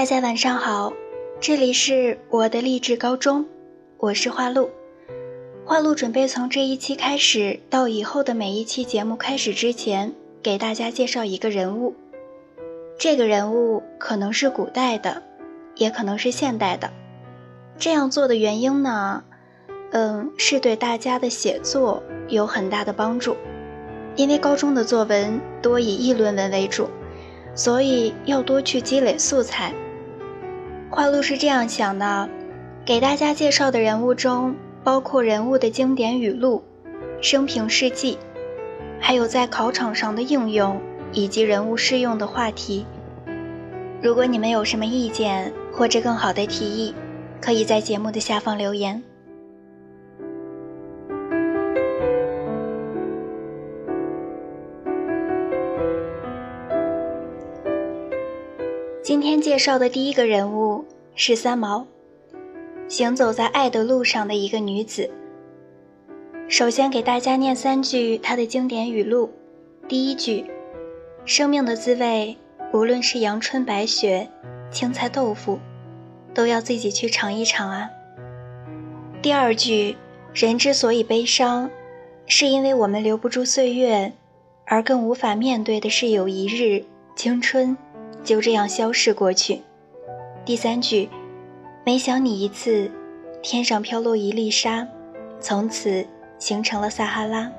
大家晚上好，这里是我的励志高中，我是花露。花露准备从这一期开始到以后的每一期节目开始之前，给大家介绍一个人物。这个人物可能是古代的，也可能是现代的。这样做的原因呢，嗯，是对大家的写作有很大的帮助。因为高中的作文多以议论文为主，所以要多去积累素材。花露是这样想的：给大家介绍的人物中，包括人物的经典语录、生平事迹，还有在考场上的应用以及人物适用的话题。如果你们有什么意见或者更好的提议，可以在节目的下方留言。今天介绍的第一个人物是三毛，行走在爱的路上的一个女子。首先给大家念三句她的经典语录：第一句，生命的滋味，无论是阳春白雪、青菜豆腐，都要自己去尝一尝啊。第二句，人之所以悲伤，是因为我们留不住岁月，而更无法面对的是有一日青春。就这样消逝过去。第三句，每想你一次，天上飘落一粒沙，从此形成了撒哈拉。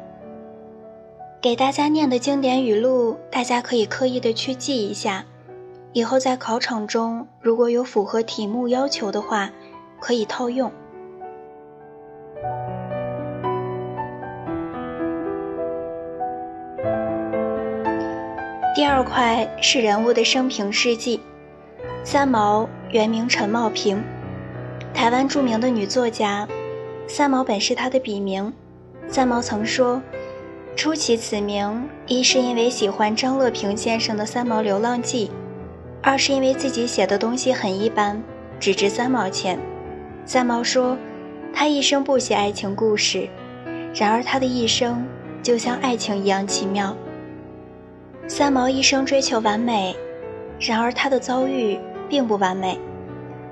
给大家念的经典语录，大家可以刻意的去记一下，以后在考场中如果有符合题目要求的话，可以套用。第二块是人物的生平事迹。三毛原名陈茂平，台湾著名的女作家。三毛本是她的笔名。三毛曾说，初起此名，一是因为喜欢张乐平先生的《三毛流浪记》，二是因为自己写的东西很一般，只值三毛钱。三毛说，他一生不写爱情故事，然而他的一生就像爱情一样奇妙。三毛一生追求完美，然而他的遭遇并不完美。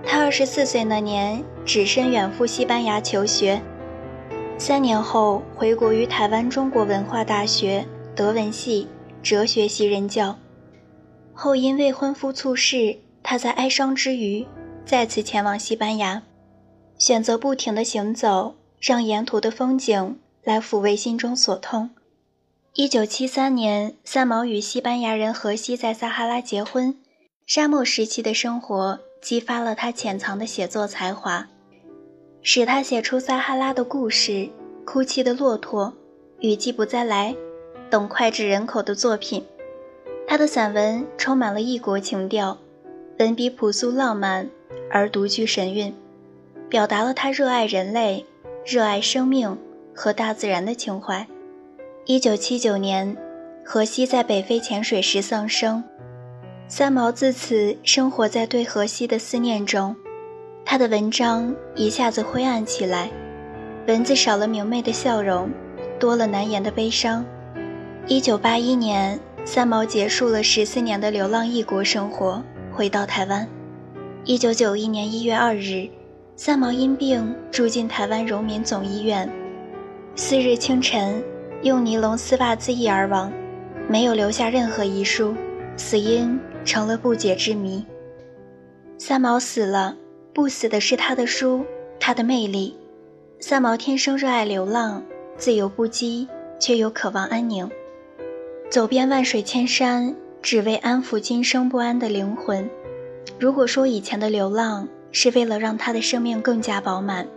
他二十四岁那年，只身远赴西班牙求学，三年后回国于台湾中国文化大学德文系哲学系任教。后因未婚夫猝逝，他在哀伤之余，再次前往西班牙，选择不停的行走，让沿途的风景来抚慰心中所痛。一九七三年，三毛与西班牙人荷西在撒哈拉结婚。沙漠时期的生活激发了他潜藏的写作才华，使他写出撒哈拉的故事、《哭泣的骆驼》、《雨季不再来》等脍炙人口的作品。他的散文充满了异国情调，文笔朴素浪漫而独具神韵，表达了他热爱人类、热爱生命和大自然的情怀。一九七九年，荷西在北非潜水时丧生，三毛自此生活在对荷西的思念中。他的文章一下子灰暗起来，文字少了明媚的笑容，多了难言的悲伤。一九八一年，三毛结束了十四年的流浪异国生活，回到台湾。一九九一年一月二日，三毛因病住进台湾荣民总医院。次日清晨。用尼龙丝袜自缢而亡，没有留下任何遗书，死因成了不解之谜。三毛死了，不死的是他的书，他的魅力。三毛天生热爱流浪，自由不羁，却又渴望安宁，走遍万水千山，只为安抚今生不安的灵魂。如果说以前的流浪是为了让他的生命更加饱满，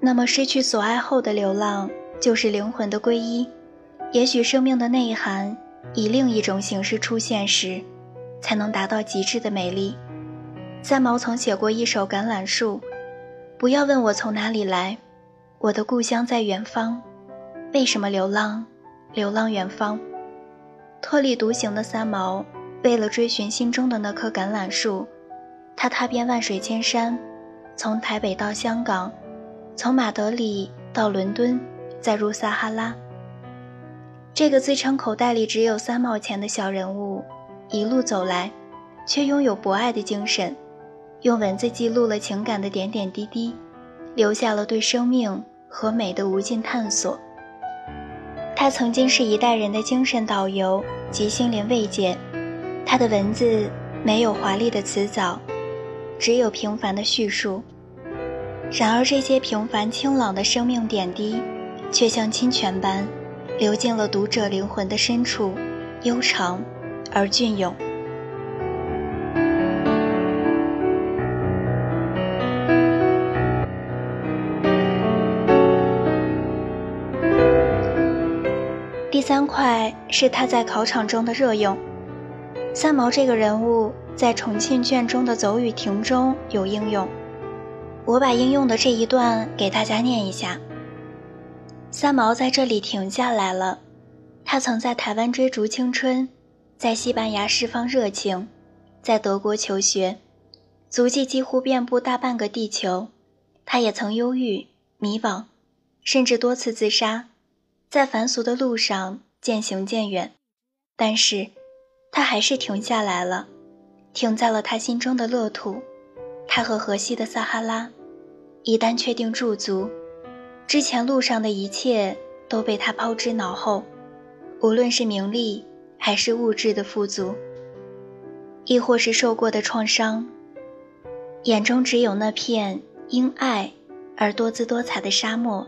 那么失去所爱后的流浪。就是灵魂的皈依，也许生命的内涵以另一种形式出现时，才能达到极致的美丽。三毛曾写过一首《橄榄树》，不要问我从哪里来，我的故乡在远方，为什么流浪？流浪远方，特立独行的三毛，为了追寻心中的那棵橄榄树，他踏遍万水千山，从台北到香港，从马德里到伦敦。再入撒哈拉，这个自称口袋里只有三毛钱的小人物，一路走来，却拥有博爱的精神，用文字记录了情感的点点滴滴，留下了对生命和美的无尽探索。他曾经是一代人的精神导游及心灵慰藉。他的文字没有华丽的辞藻，只有平凡的叙述。然而，这些平凡清朗的生命点滴，却像清泉般，流进了读者灵魂的深处，悠长而隽永。第三块是他在考场中的热用。三毛这个人物在重庆卷中的走雨亭中有应用，我把应用的这一段给大家念一下。三毛在这里停下来了，他曾在台湾追逐青春，在西班牙释放热情，在德国求学，足迹几乎遍布大半个地球。他也曾忧郁、迷惘，甚至多次自杀。在凡俗的路上渐行渐远，但是，他还是停下来了，停在了他心中的乐土，他和河西的撒哈拉。一旦确定驻足，之前路上的一切都被他抛之脑后，无论是名利还是物质的富足，亦或是受过的创伤，眼中只有那片因爱而多姿多彩的沙漠。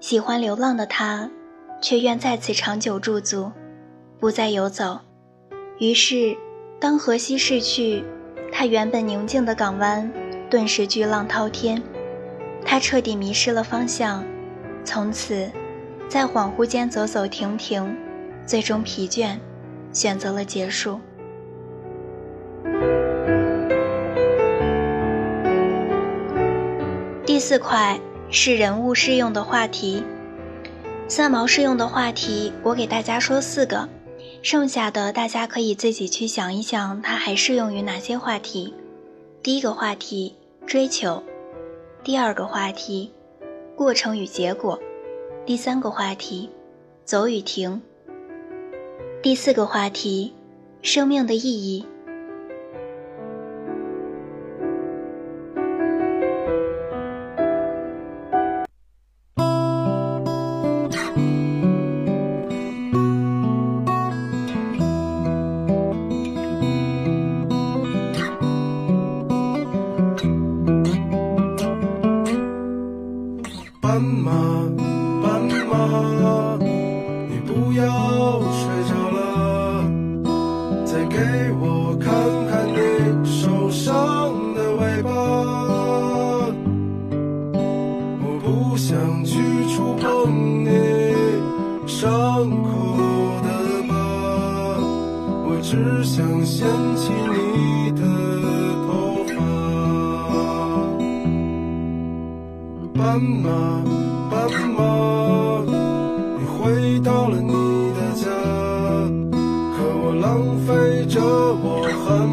喜欢流浪的他。却愿在此长久驻足，不再游走。于是，当河西逝去，他原本宁静的港湾顿时巨浪滔天。他彻底迷失了方向，从此在恍惚间走走停停，最终疲倦，选择了结束。第四块是人物适用的话题。三毛适用的话题，我给大家说四个，剩下的大家可以自己去想一想，它还适用于哪些话题。第一个话题，追求；第二个话题，过程与结果；第三个话题，走与停；第四个话题，生命的意义。不想去触碰你伤口的疤，我只想掀起你的头发，斑马，斑马，你回到了你的家，可我浪费着我寒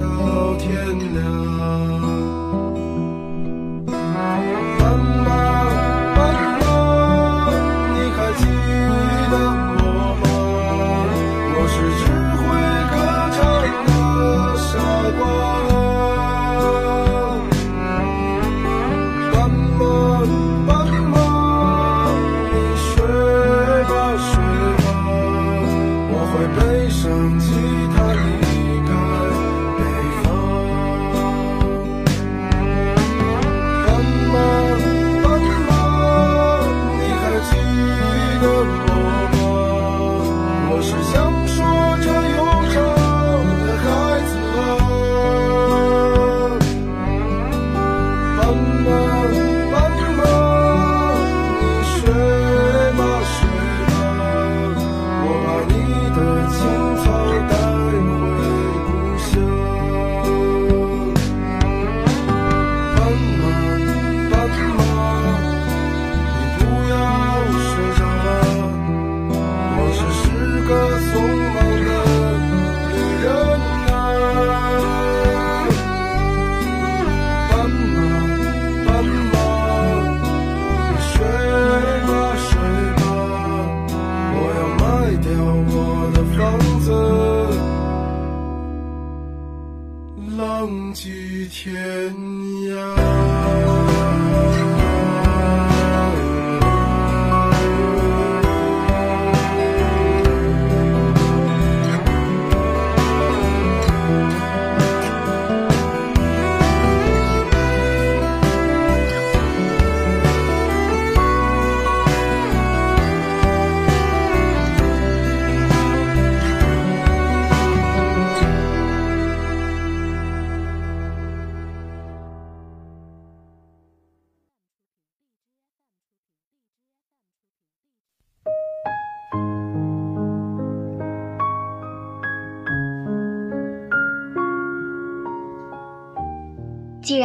到天亮？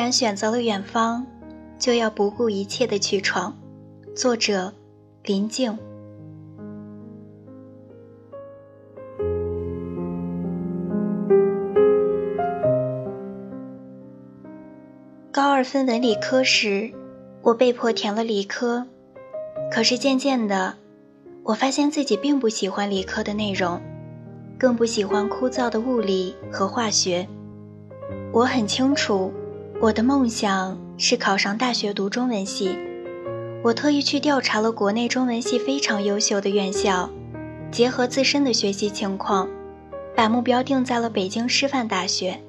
既然选择了远方，就要不顾一切的去闯。作者：林静。高二分文理科时，我被迫填了理科。可是渐渐的，我发现自己并不喜欢理科的内容，更不喜欢枯燥的物理和化学。我很清楚。我的梦想是考上大学读中文系，我特意去调查了国内中文系非常优秀的院校，结合自身的学习情况，把目标定在了北京师范大学。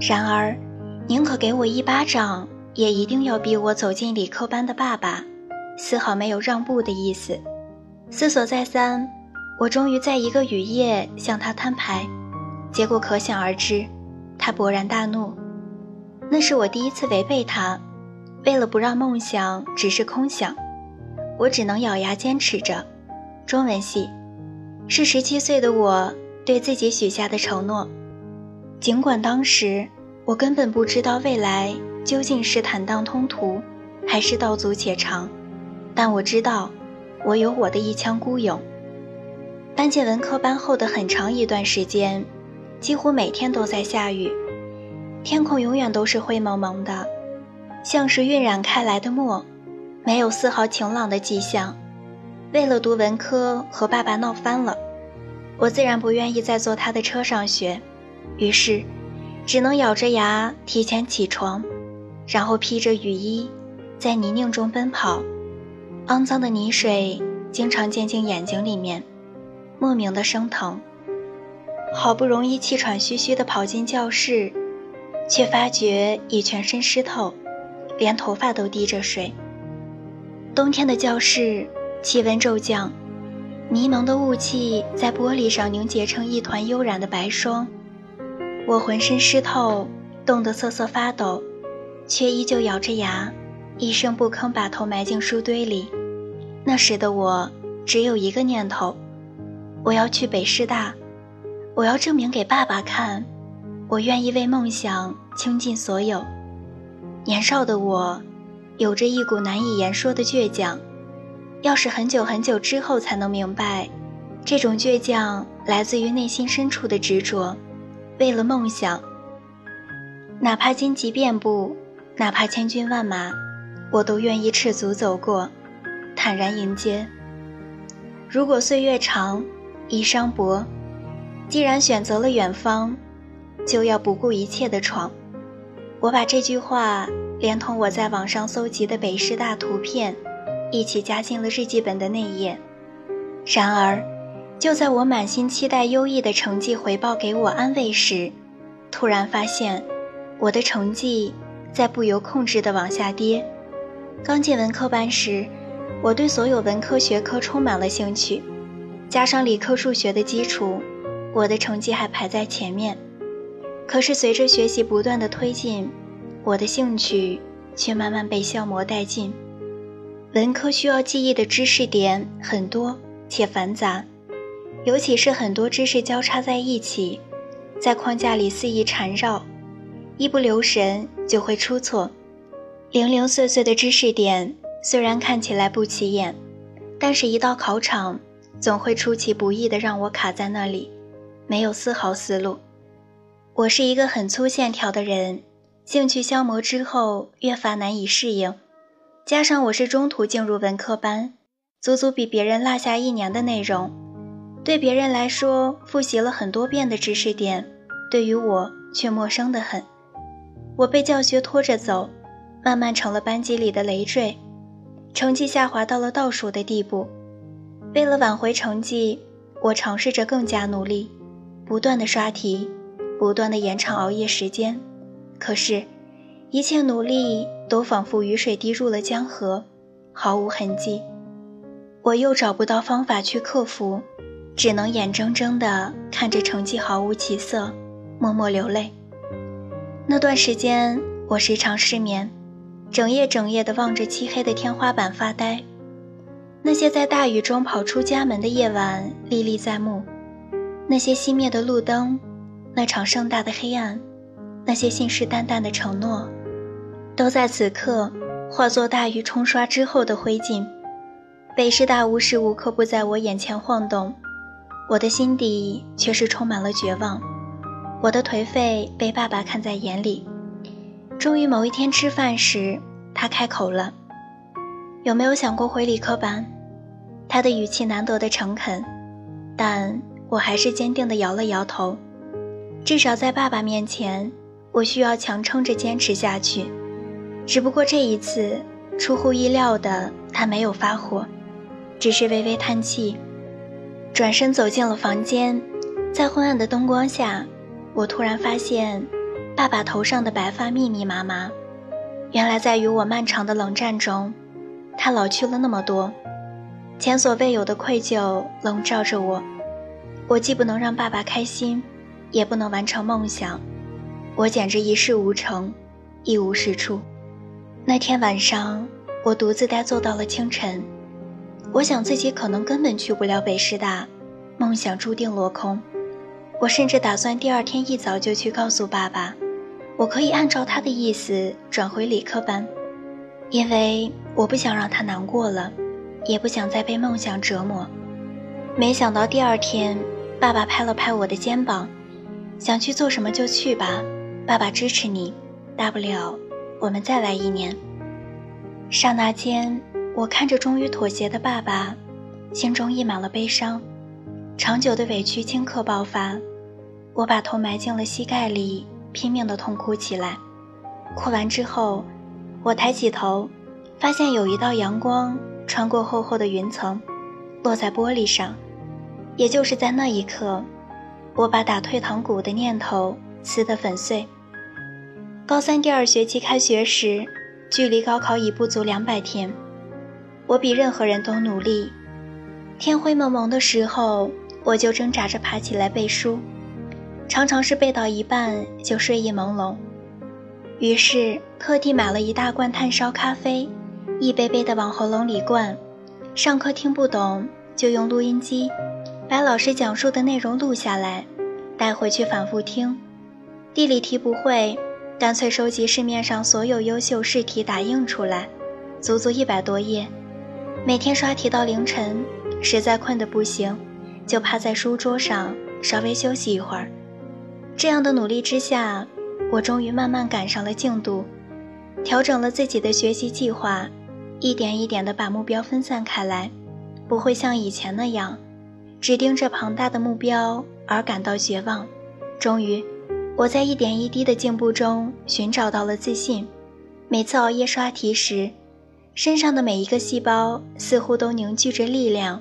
然而，宁可给我一巴掌，也一定要逼我走进理科班的爸爸，丝毫没有让步的意思。思索再三，我终于在一个雨夜向他摊牌，结果可想而知，他勃然大怒。那是我第一次违背他，为了不让梦想只是空想，我只能咬牙坚持着。中文系，是十七岁的我对自己许下的承诺。尽管当时我根本不知道未来究竟是坦荡通途，还是道阻且长，但我知道，我有我的一腔孤勇。搬进文科班后的很长一段时间，几乎每天都在下雨。天空永远都是灰蒙蒙的，像是晕染开来的墨，没有丝毫晴朗的迹象。为了读文科，和爸爸闹翻了，我自然不愿意再坐他的车上学，于是，只能咬着牙提前起床，然后披着雨衣，在泥泞中奔跑。肮脏的泥水经常溅进眼睛里面，莫名的生疼。好不容易气喘吁吁地跑进教室。却发觉已全身湿透，连头发都滴着水。冬天的教室，气温骤降，迷蒙的雾气在玻璃上凝结成一团悠然的白霜。我浑身湿透，冻得瑟瑟发抖，却依旧咬着牙，一声不吭把头埋进书堆里。那时的我只有一个念头：我要去北师大，我要证明给爸爸看。我愿意为梦想倾尽所有。年少的我，有着一股难以言说的倔强。要是很久很久之后才能明白，这种倔强来自于内心深处的执着。为了梦想，哪怕荆棘遍布，哪怕千军万马，我都愿意赤足走过，坦然迎接。如果岁月长，衣裳薄，既然选择了远方。就要不顾一切的闯。我把这句话连同我在网上搜集的北师大图片一起加进了日记本的内页。然而，就在我满心期待优异的成绩回报给我安慰时，突然发现我的成绩在不由控制地往下跌。刚进文科班时，我对所有文科学科充满了兴趣，加上理科数学的基础，我的成绩还排在前面。可是随着学习不断的推进，我的兴趣却慢慢被消磨殆尽。文科需要记忆的知识点很多且繁杂，尤其是很多知识交叉在一起，在框架里肆意缠绕，一不留神就会出错。零零碎碎的知识点虽然看起来不起眼，但是一到考场，总会出其不意的让我卡在那里，没有丝毫思路。我是一个很粗线条的人，兴趣消磨之后越发难以适应，加上我是中途进入文科班，足足比别人落下一年的内容，对别人来说复习了很多遍的知识点，对于我却陌生的很。我被教学拖着走，慢慢成了班级里的累赘，成绩下滑到了倒数的地步。为了挽回成绩，我尝试着更加努力，不断的刷题。不断的延长熬夜时间，可是，一切努力都仿佛雨水滴入了江河，毫无痕迹。我又找不到方法去克服，只能眼睁睁的看着成绩毫无起色，默默流泪。那段时间，我时常失眠，整夜整夜的望着漆黑的天花板发呆。那些在大雨中跑出家门的夜晚历历在目，那些熄灭的路灯。那场盛大的黑暗，那些信誓旦旦的承诺，都在此刻化作大雨冲刷之后的灰烬。北师大无时无刻不在我眼前晃动，我的心底却是充满了绝望。我的颓废被爸爸看在眼里。终于某一天吃饭时，他开口了：“有没有想过回理科班？”他的语气难得的诚恳，但我还是坚定地摇了摇头。至少在爸爸面前，我需要强撑着坚持下去。只不过这一次，出乎意料的，他没有发火。只是微微叹气，转身走进了房间。在昏暗的灯光下，我突然发现，爸爸头上的白发密密麻麻。原来在与我漫长的冷战中，他老去了那么多。前所未有的愧疚笼罩着我。我既不能让爸爸开心，也不能完成梦想。我简直一事无成，一无是处。那天晚上，我独自呆坐到了清晨。我想自己可能根本去不了北师大，梦想注定落空。我甚至打算第二天一早就去告诉爸爸，我可以按照他的意思转回理科班，因为我不想让他难过了，也不想再被梦想折磨。没想到第二天，爸爸拍了拍我的肩膀，想去做什么就去吧，爸爸支持你，大不了我们再来一年。刹那间。我看着终于妥协的爸爸，心中溢满了悲伤，长久的委屈顷刻爆发，我把头埋进了膝盖里，拼命的痛哭起来。哭完之后，我抬起头，发现有一道阳光穿过厚厚的云层，落在玻璃上。也就是在那一刻，我把打退堂鼓的念头撕得粉碎。高三第二学期开学时，距离高考已不足两百天。我比任何人都努力。天灰蒙蒙的时候，我就挣扎着爬起来背书，常常是背到一半就睡意朦胧。于是特地买了一大罐炭烧咖啡，一杯杯的往喉咙里灌。上课听不懂，就用录音机把老师讲述的内容录下来，带回去反复听。地理题不会，干脆收集市面上所有优秀试题打印出来，足足一百多页。每天刷题到凌晨，实在困得不行，就趴在书桌上稍微休息一会儿。这样的努力之下，我终于慢慢赶上了进度，调整了自己的学习计划，一点一点地把目标分散开来，不会像以前那样，只盯着庞大的目标而感到绝望。终于，我在一点一滴的进步中寻找到了自信。每次熬夜刷题时，身上的每一个细胞似乎都凝聚着力量。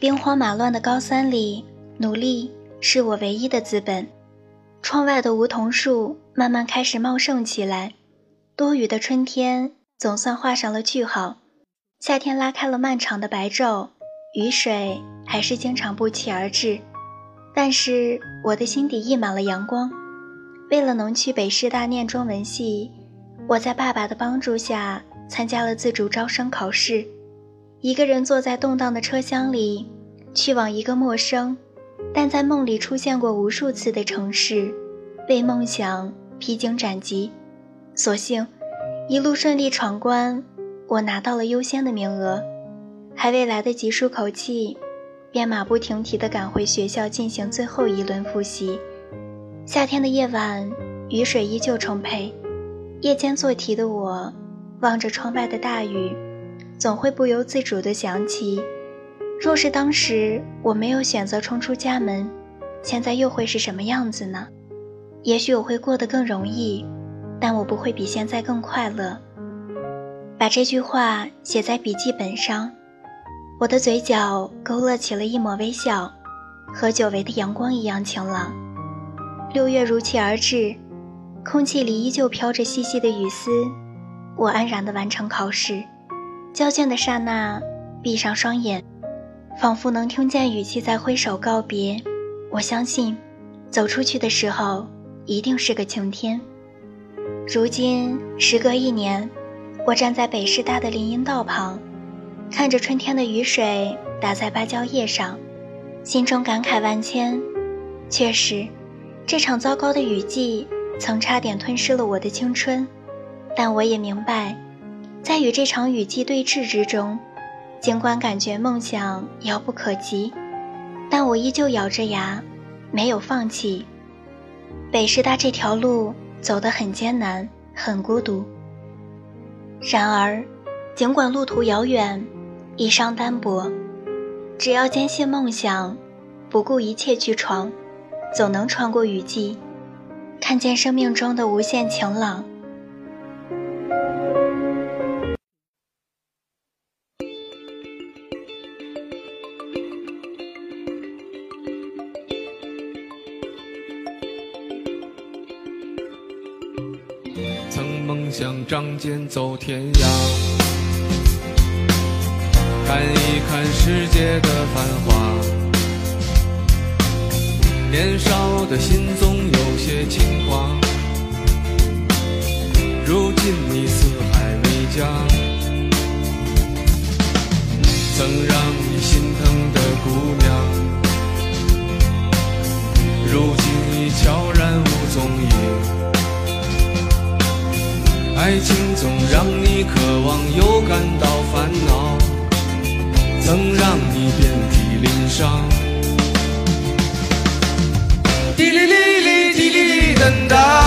兵荒马乱的高三里，努力是我唯一的资本。窗外的梧桐树慢慢开始茂盛起来。多雨的春天总算画上了句号。夏天拉开了漫长的白昼，雨水还是经常不期而至。但是我的心底溢满了阳光。为了能去北师大念中文系，我在爸爸的帮助下。参加了自主招生考试，一个人坐在动荡的车厢里，去往一个陌生，但在梦里出现过无数次的城市，为梦想披荆斩棘。所幸，一路顺利闯关，我拿到了优先的名额，还未来得及舒口气，便马不停蹄地赶回学校进行最后一轮复习。夏天的夜晚，雨水依旧充沛，夜间做题的我。望着窗外的大雨，总会不由自主地想起：若是当时我没有选择冲出家门，现在又会是什么样子呢？也许我会过得更容易，但我不会比现在更快乐。把这句话写在笔记本上，我的嘴角勾勒起了一抹微笑，和久违的阳光一样晴朗。六月如期而至，空气里依旧飘着细细的雨丝。我安然地完成考试，交卷的刹那，闭上双眼，仿佛能听见语气在挥手告别。我相信，走出去的时候一定是个晴天。如今时隔一年，我站在北师大的林荫道旁，看着春天的雨水打在芭蕉叶上，心中感慨万千。确实，这场糟糕的雨季曾差点吞噬了我的青春，但我也明白，在与这场雨季对峙之中，尽管感觉梦想遥不可及，但我依旧咬着牙，没有放弃。北师大这条路走得很艰难，很孤独。然而，尽管路途遥远，衣裳单薄，只要坚信梦想，不顾一切去闯，总能穿过雨季，看见生命中的无限晴朗。曾梦想仗剑走天涯，看一看世界的繁华。年少的心总有些轻狂，如今你四海为家，曾让你心疼的姑娘，如今已悄然无踪影。爱情总让你渴望又感到烦恼，能让你遍体鳞伤。滴哩哩哩，滴哩哩噔哒。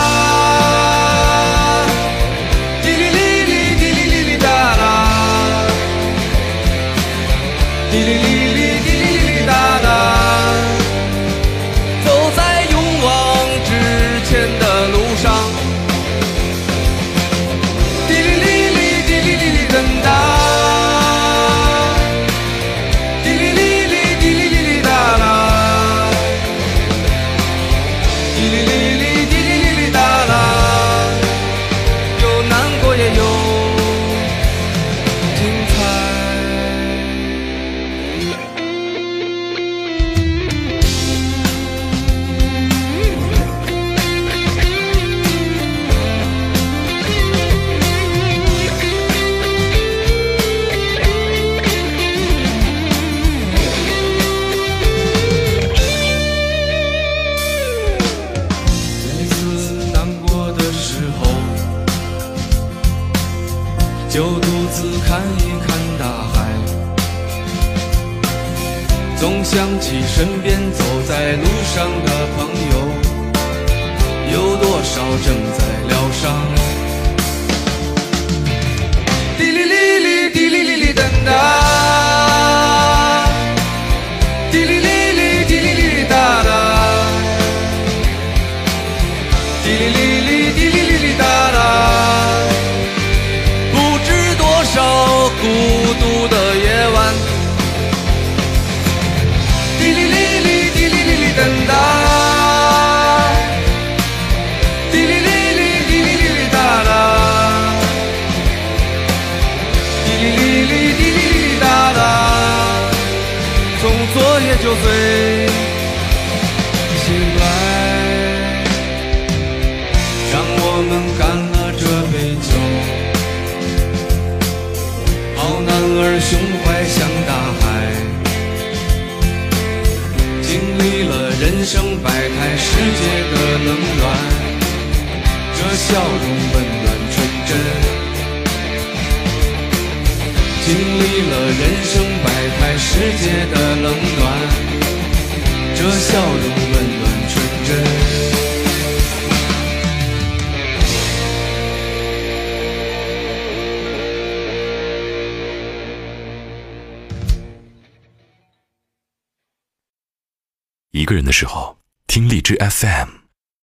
看一看大海，总想起身边走在路上的朋友，有多少正在疗伤？滴哩哩哩，滴哩哩哩噔哒，我也就醉醒来，让我们干了这杯酒，好男儿胸怀像大海。经历了人生百态，世界的冷暖，这笑容温暖经历了人生百态，世界的冷暖，这笑容温暖纯真。一个人的时候，听荔枝 FM。